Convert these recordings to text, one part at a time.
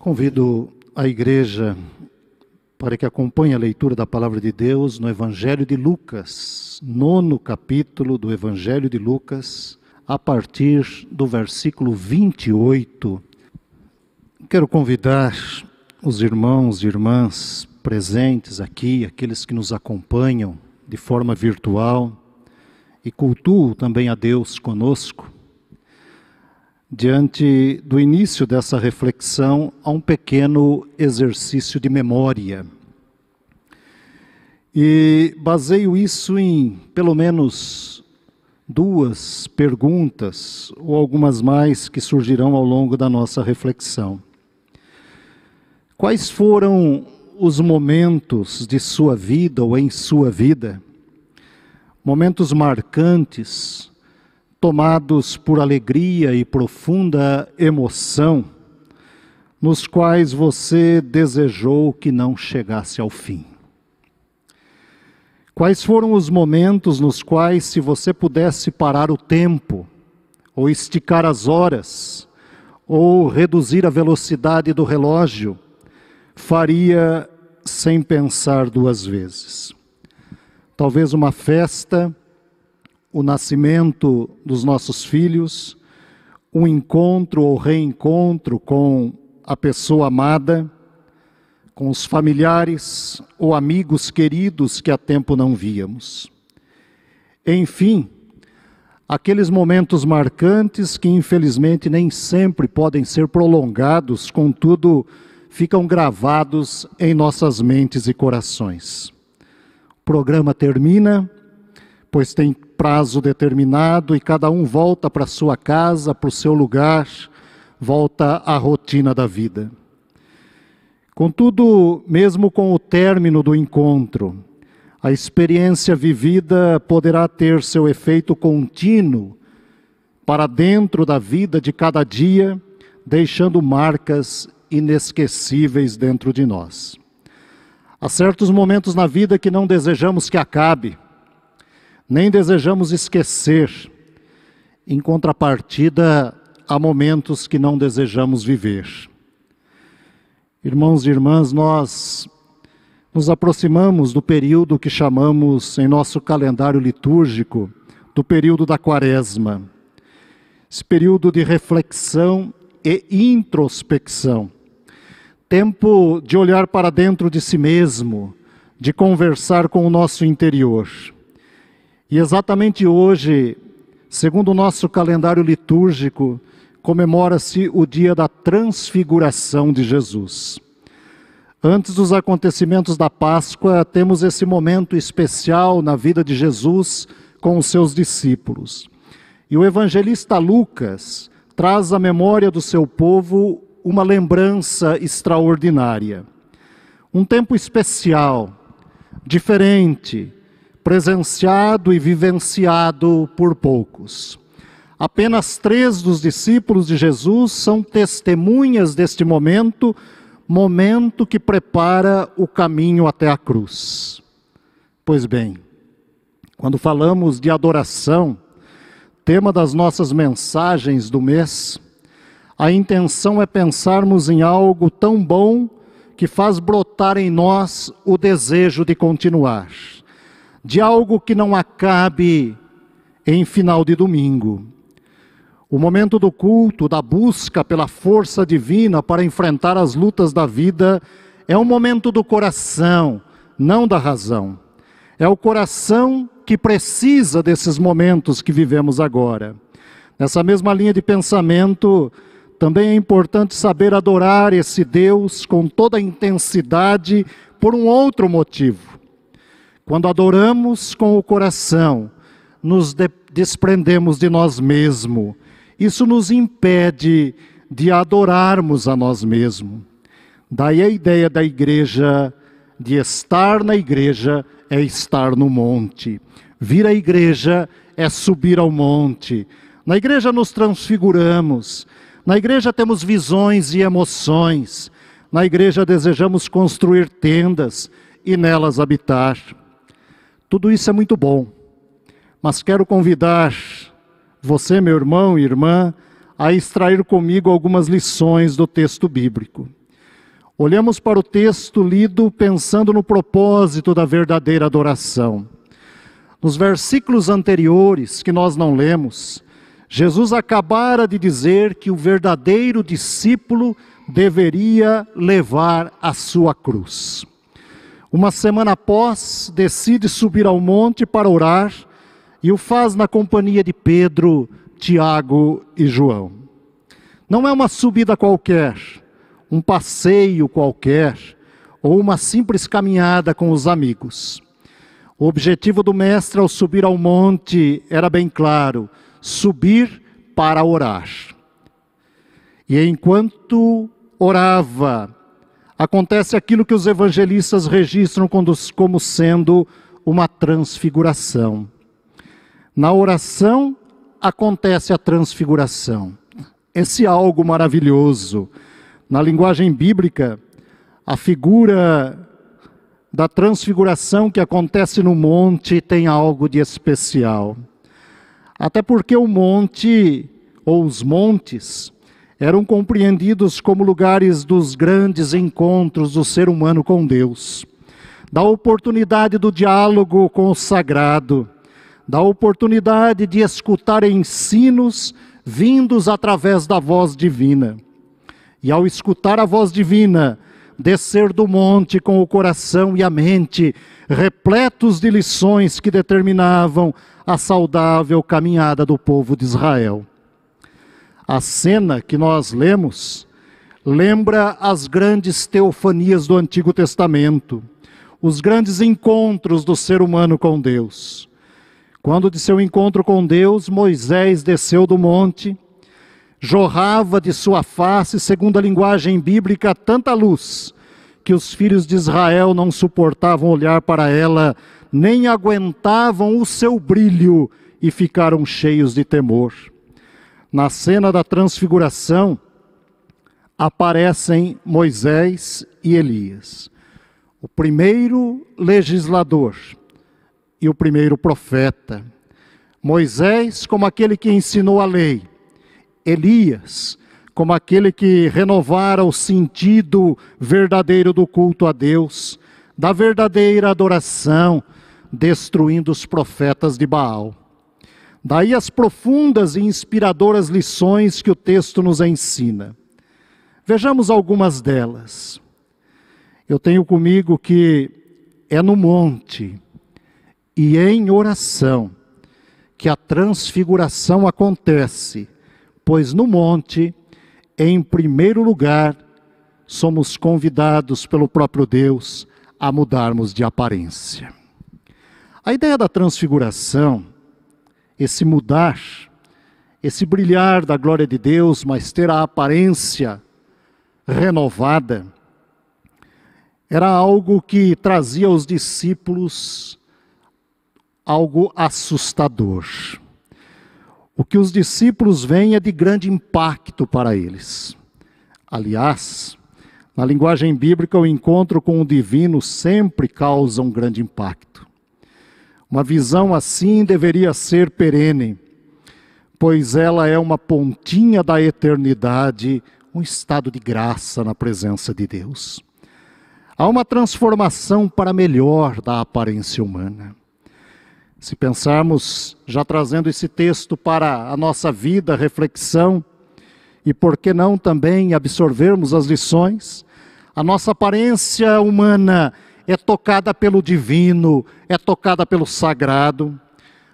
Convido a igreja para que acompanhe a leitura da palavra de Deus no Evangelho de Lucas, nono capítulo do Evangelho de Lucas, a partir do versículo 28. Quero convidar os irmãos e irmãs presentes aqui, aqueles que nos acompanham de forma virtual e cultuam também a Deus conosco, diante do início dessa reflexão, a um pequeno exercício de memória. E baseio isso em pelo menos duas perguntas, ou algumas mais que surgirão ao longo da nossa reflexão. Quais foram os momentos de sua vida ou em sua vida, momentos marcantes, tomados por alegria e profunda emoção, nos quais você desejou que não chegasse ao fim? Quais foram os momentos nos quais, se você pudesse parar o tempo, ou esticar as horas, ou reduzir a velocidade do relógio, faria sem pensar duas vezes? Talvez uma festa o nascimento dos nossos filhos, um encontro ou reencontro com a pessoa amada, com os familiares ou amigos queridos que há tempo não víamos. Enfim, aqueles momentos marcantes que infelizmente nem sempre podem ser prolongados, contudo, ficam gravados em nossas mentes e corações. O programa termina, pois tem prazo determinado e cada um volta para sua casa, para o seu lugar, volta à rotina da vida. Contudo, mesmo com o término do encontro, a experiência vivida poderá ter seu efeito contínuo para dentro da vida de cada dia, deixando marcas inesquecíveis dentro de nós. Há certos momentos na vida que não desejamos que acabe, nem desejamos esquecer. Em contrapartida, há momentos que não desejamos viver. Irmãos e irmãs, nós nos aproximamos do período que chamamos em nosso calendário litúrgico do período da Quaresma. Esse período de reflexão e introspecção. Tempo de olhar para dentro de si mesmo, de conversar com o nosso interior. E exatamente hoje, segundo o nosso calendário litúrgico, comemora-se o dia da transfiguração de Jesus. Antes dos acontecimentos da Páscoa, temos esse momento especial na vida de Jesus com os seus discípulos. E o evangelista Lucas traz à memória do seu povo uma lembrança extraordinária. Um tempo especial, diferente, presenciado e vivenciado por poucos. Apenas três dos discípulos de Jesus são testemunhas deste momento, momento que prepara o caminho até a cruz. Pois bem, quando falamos de adoração, tema das nossas mensagens do mês, a intenção é pensarmos em algo tão bom que faz brotar em nós o desejo de continuar de algo que não acabe em final de domingo. O momento do culto, da busca pela força divina para enfrentar as lutas da vida, é um momento do coração, não da razão. É o coração que precisa desses momentos que vivemos agora. Nessa mesma linha de pensamento, também é importante saber adorar esse Deus com toda a intensidade por um outro motivo. Quando adoramos com o coração, nos de desprendemos de nós mesmos. Isso nos impede de adorarmos a nós mesmos. Daí a ideia da igreja, de estar na igreja, é estar no monte. Vir à igreja é subir ao monte. Na igreja nos transfiguramos. Na igreja temos visões e emoções. Na igreja desejamos construir tendas e nelas habitar. Tudo isso é muito bom, mas quero convidar você, meu irmão e irmã, a extrair comigo algumas lições do texto bíblico. olhamos para o texto lido pensando no propósito da verdadeira adoração. Nos versículos anteriores, que nós não lemos, Jesus acabara de dizer que o verdadeiro discípulo deveria levar a sua cruz. Uma semana após, decide subir ao monte para orar e o faz na companhia de Pedro, Tiago e João. Não é uma subida qualquer, um passeio qualquer ou uma simples caminhada com os amigos. O objetivo do mestre ao subir ao monte era bem claro: subir para orar. E enquanto orava, acontece aquilo que os evangelistas registram como sendo uma transfiguração. Na oração acontece a transfiguração. Esse algo maravilhoso. Na linguagem bíblica, a figura da transfiguração que acontece no monte tem algo de especial. Até porque o monte, ou os montes, eram compreendidos como lugares dos grandes encontros do ser humano com Deus, da oportunidade do diálogo com o sagrado, da oportunidade de escutar ensinos vindos através da voz divina. E ao escutar a voz divina, descer do monte com o coração e a mente repletos de lições que determinavam a saudável caminhada do povo de Israel. A cena que nós lemos lembra as grandes teofanias do Antigo Testamento, os grandes encontros do ser humano com Deus. Quando de seu encontro com Deus, Moisés desceu do monte jorrava de sua face, segundo a linguagem bíblica, tanta luz que os filhos de Israel não suportavam olhar para ela, nem aguentavam o seu brilho e ficaram cheios de temor. Na cena da transfiguração, aparecem Moisés e Elias, o primeiro legislador e o primeiro profeta. Moisés, como aquele que ensinou a lei, Elias, como aquele que renovara o sentido verdadeiro do culto a Deus, da verdadeira adoração, destruindo os profetas de Baal. Daí as profundas e inspiradoras lições que o texto nos ensina. Vejamos algumas delas. Eu tenho comigo que é no monte e em oração que a transfiguração acontece pois no monte, em primeiro lugar, somos convidados pelo próprio Deus a mudarmos de aparência. A ideia da transfiguração, esse mudar, esse brilhar da glória de Deus, mas ter a aparência renovada, era algo que trazia aos discípulos algo assustador. O que os discípulos veem é de grande impacto para eles. Aliás, na linguagem bíblica, o encontro com o divino sempre causa um grande impacto. Uma visão assim deveria ser perene, pois ela é uma pontinha da eternidade, um estado de graça na presença de Deus. Há uma transformação para melhor da aparência humana. Se pensarmos, já trazendo esse texto para a nossa vida, reflexão, e por que não também absorvermos as lições, a nossa aparência humana é tocada pelo divino, é tocada pelo sagrado.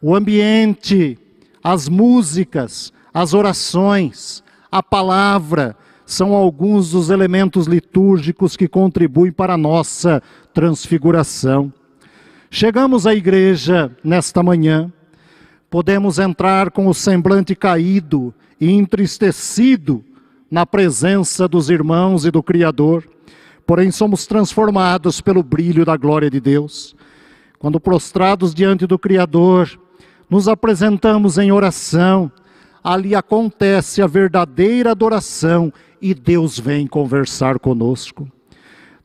O ambiente, as músicas, as orações, a palavra, são alguns dos elementos litúrgicos que contribuem para a nossa transfiguração. Chegamos à igreja nesta manhã, podemos entrar com o semblante caído e entristecido na presença dos irmãos e do Criador, porém somos transformados pelo brilho da glória de Deus. Quando prostrados diante do Criador, nos apresentamos em oração, ali acontece a verdadeira adoração e Deus vem conversar conosco.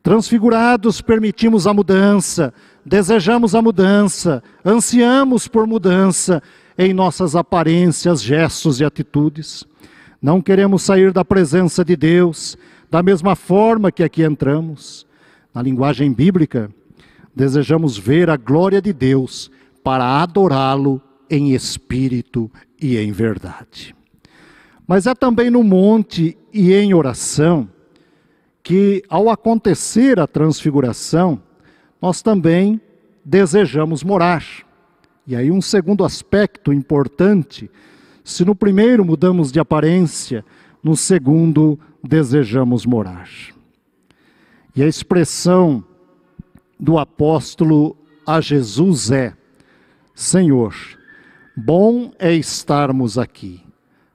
Transfigurados, permitimos a mudança, desejamos a mudança, ansiamos por mudança em nossas aparências, gestos e atitudes. Não queremos sair da presença de Deus, Da mesma forma que aqui entramos, na linguagem bíblica, desejamos ver a glória de Deus para adorá-lo em espírito e em verdade. Mas é também no monte e em oração que, ao acontecer a transfiguração, nós também desejamos morar. E aí, um segundo aspecto importante: se no primeiro mudamos de aparência, no segundo desejamos morar. E a expressão do apóstolo a Jesus é: Senhor, bom é estarmos aqui,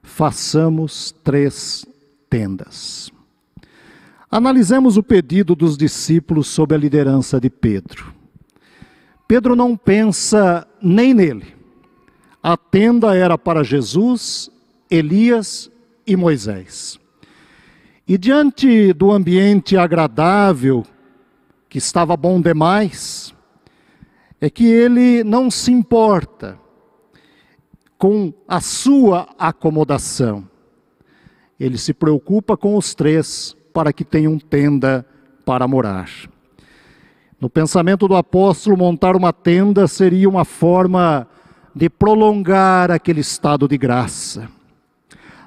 façamos três tendas. Analisemos o pedido dos discípulos sob a liderança de Pedro. Pedro não pensa nem nele. A tenda era para Jesus, Elias e Moisés. E diante do ambiente agradável, que estava bom demais, é que ele não se importa com a sua acomodação. Ele se preocupa com os três para que tenham tenda para morar. No pensamento do apóstolo, montar uma tenda seria uma forma de prolongar aquele estado de graça.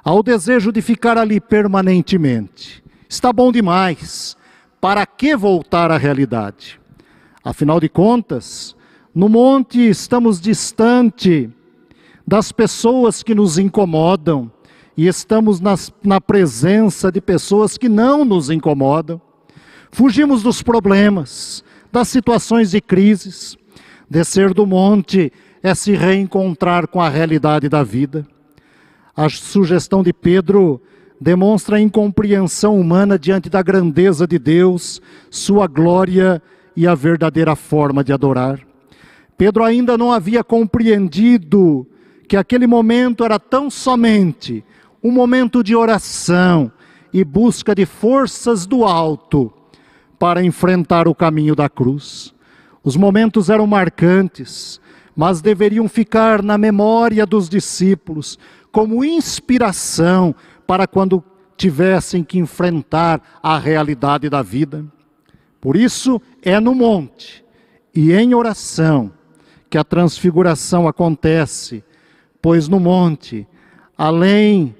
Ao desejo de ficar ali permanentemente. Está bom demais. Para que voltar à realidade? Afinal de contas, no monte estamos distante das pessoas que nos incomodam e estamos nas, na presença de pessoas que não nos incomodam. Fugimos dos problemas, das situações de crises. Descer do monte é se reencontrar com a realidade da vida. A sugestão de Pedro demonstra a incompreensão humana diante da grandeza de Deus, sua glória e a verdadeira forma de adorar. Pedro ainda não havia compreendido que aquele momento era tão somente um momento de oração e busca de forças do alto para enfrentar o caminho da cruz. Os momentos eram marcantes, mas deveriam ficar na memória dos discípulos como inspiração para quando tivessem que enfrentar a realidade da vida. Por isso, é no monte e em oração que a transfiguração acontece, pois no monte, além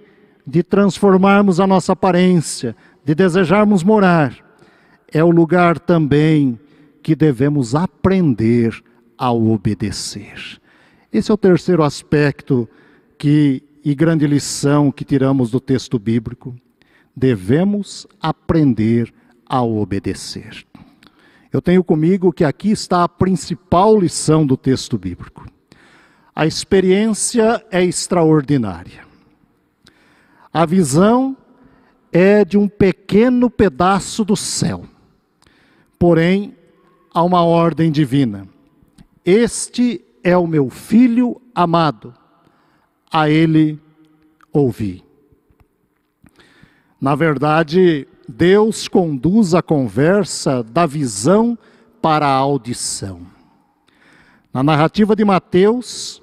de transformarmos a nossa aparência, de desejarmos morar, é o lugar também que devemos aprender a obedecer. Esse é o terceiro aspecto que e grande lição que tiramos do texto bíblico. Devemos aprender a obedecer. Eu tenho comigo que aqui está a principal lição do texto bíblico. A experiência é extraordinária. A visão é de um pequeno pedaço do céu porém, há uma ordem divina. Este é o meu filho amado, a ele ouvi. Na verdade, Deus conduz a conversa da visão para a audição. Na narrativa de Mateus,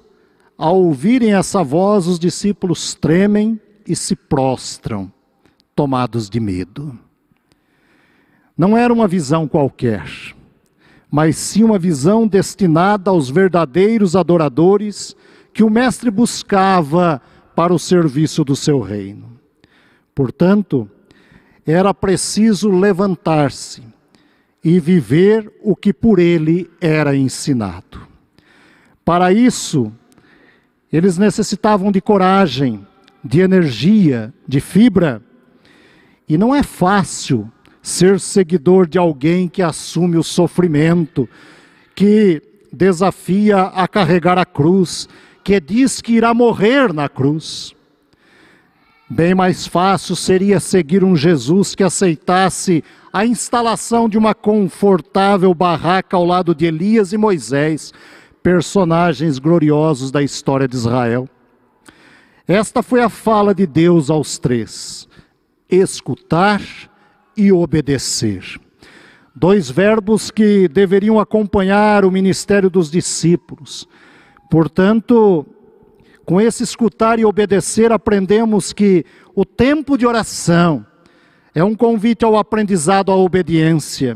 ao ouvirem essa voz, os discípulos tremem e se prostram, tomados de medo. Não era uma visão qualquer, mas sim uma visão destinada aos verdadeiros adoradores que o Mestre buscava para o serviço do seu reino. Portanto, era preciso levantar-se e viver o que por ele era ensinado. Para isso, eles necessitavam de coragem, de energia, de fibra, e não é fácil ser seguidor de alguém que assume o sofrimento, que desafia a carregar a cruz, que diz que irá morrer na cruz. Bem mais fácil seria seguir um Jesus que aceitasse a instalação de uma confortável barraca ao lado de Elias e Moisés, personagens gloriosos da história de Israel. Esta foi a fala de Deus aos três: escutar e obedecer. Dois verbos que deveriam acompanhar o ministério dos discípulos. Portanto, com esse escutar e obedecer, aprendemos que o tempo de oração É um convite ao aprendizado, à obediência.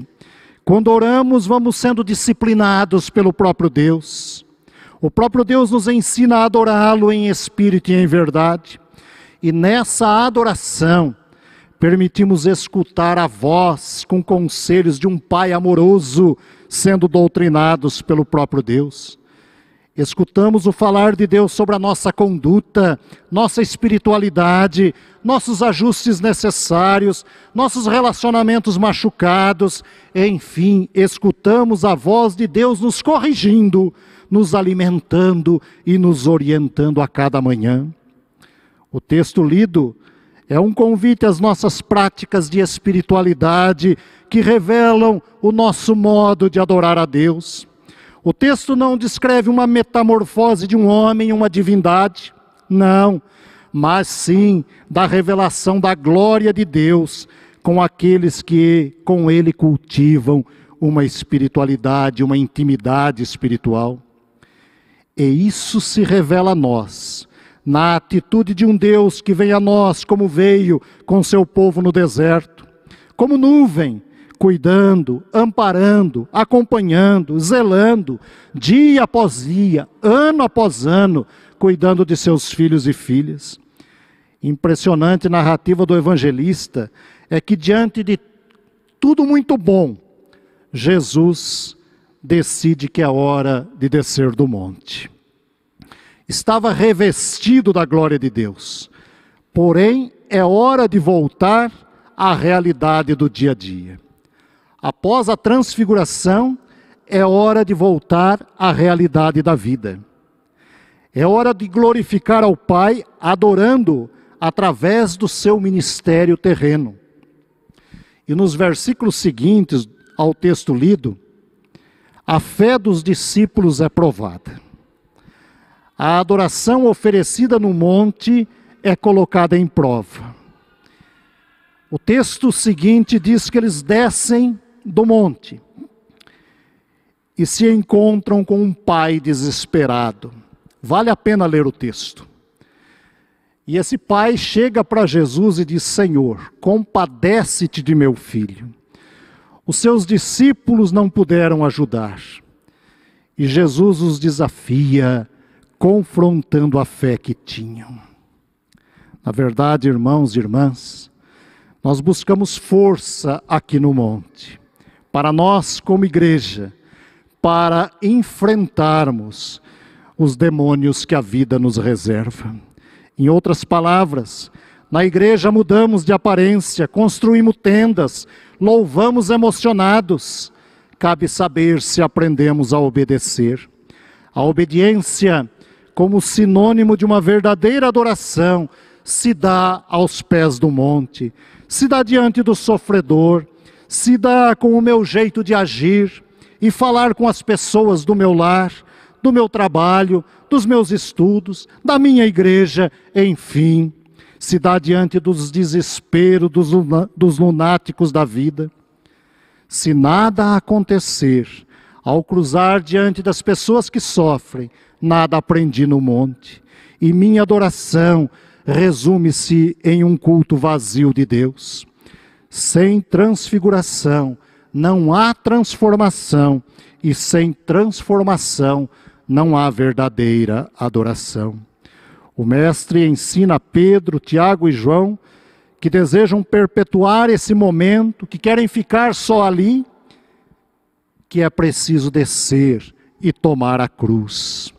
Quando oramos, vamos sendo disciplinados pelo próprio Deus. O próprio Deus nos ensina a adorá-lo em espírito e em verdade. E nessa adoração, permitimos escutar a voz com conselhos de um Pai amoroso, sendo doutrinados pelo próprio Deus. Escutamos o falar de Deus sobre a nossa conduta, nossa espiritualidade, nossos ajustes necessários, nossos relacionamentos machucados, enfim, escutamos a voz de Deus nos corrigindo, nos alimentando e nos orientando a cada manhã. O texto lido é um convite às nossas práticas de espiritualidade que revelam o nosso modo de adorar a Deus. O texto não descreve uma metamorfose de um homem, uma divindade, não, mas sim da revelação da glória de Deus com aqueles que com ele cultivam uma espiritualidade, uma intimidade espiritual. E isso se revela a nós na atitude de um Deus que vem a nós como veio com seu povo no deserto, como nuvem, cuidando, amparando, acompanhando, zelando, dia após dia, ano após ano, cuidando de seus filhos e filhas. Impressionante narrativa do evangelista é que diante de tudo muito bom, Jesus decide que é hora de descer do monte estava revestido da glória de Deus. Porém, é hora de voltar à realidade do dia a dia. Após a transfiguração, é hora de voltar à realidade da vida. É hora de glorificar ao Pai, adorando através do seu ministério terreno. E nos versículos seguintes ao texto lido, a fé dos discípulos é provada. A adoração oferecida no monte é colocada em prova. O texto seguinte diz que eles descem do monte e se encontram com um pai desesperado. Vale a pena ler o texto. E esse pai chega para Jesus e diz: Senhor, compadece-te de meu filho. Os seus discípulos não puderam ajudar. E Jesus os desafia confrontando a fé que tinham. Na verdade, irmãos e irmãs, nós buscamos força aqui no monte, para nós, como igreja, para enfrentarmos os demônios que a vida nos reserva. Em outras palavras, na igreja mudamos de aparência, construímos tendas, louvamos emocionados. Cabe saber se aprendemos a obedecer. A obediência como sinônimo de uma verdadeira adoração, se dá aos pés do monte, se dá diante do sofredor, se dá com o meu jeito de agir e falar com as pessoas do meu lar, do meu trabalho, dos meus estudos, da minha igreja, enfim, se dá diante dos desesperos dos, dos lunáticos da vida. Se nada acontecer, ao cruzar diante das pessoas que sofrem, nada aprendi no monte. E minha adoração resume-se em um culto vazio de Deus. Sem transfiguração não há transformação, e sem transformação não há verdadeira adoração. O Mestre ensina a Pedro, Tiago e João que desejam perpetuar esse momento, que querem ficar só ali, que é preciso descer e tomar a cruz.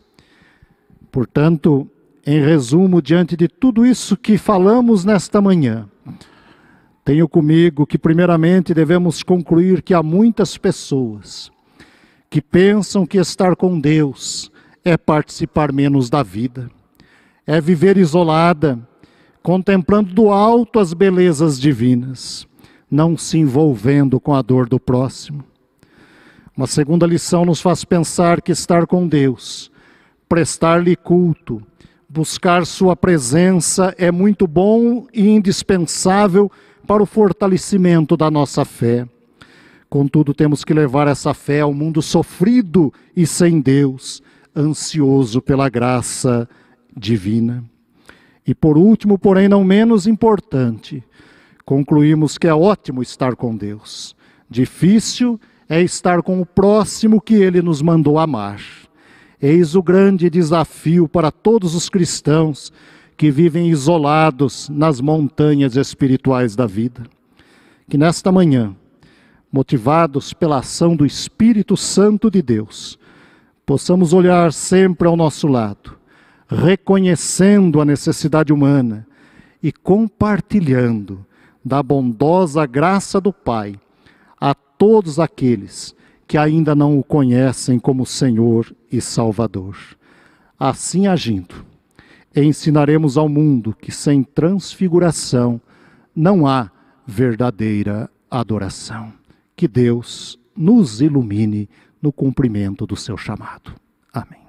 Portanto, em resumo, diante de tudo isso que falamos nesta manhã, tenho comigo que, primeiramente, devemos concluir que há muitas pessoas que pensam que estar com Deus é participar menos da vida, é viver isolada, contemplando do alto as belezas divinas, não se envolvendo com a dor do próximo. Uma segunda lição nos faz pensar que estar com Deus prestar-lhe culto, buscar sua presença é muito bom e indispensável para o fortalecimento da nossa fé. Contudo, temos que levar essa fé ao mundo sofrido e sem Deus, ansioso pela graça divina. E por último, porém não menos importante, concluímos que é ótimo estar com Deus. Difícil é estar com o próximo que ele nos mandou amar. Eis o grande desafio para todos os cristãos que vivem isolados nas montanhas espirituais da vida. Que nesta manhã, motivados pela ação do Espírito Santo de Deus, possamos olhar sempre ao nosso lado, reconhecendo a necessidade humana e compartilhando da bondosa graça do Pai a todos aqueles que ainda não o conhecem como Senhor e Salvador. Assim agindo, ensinaremos ao mundo que sem transfiguração não há verdadeira adoração. Que Deus nos ilumine no cumprimento do seu chamado. Amém.